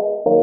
you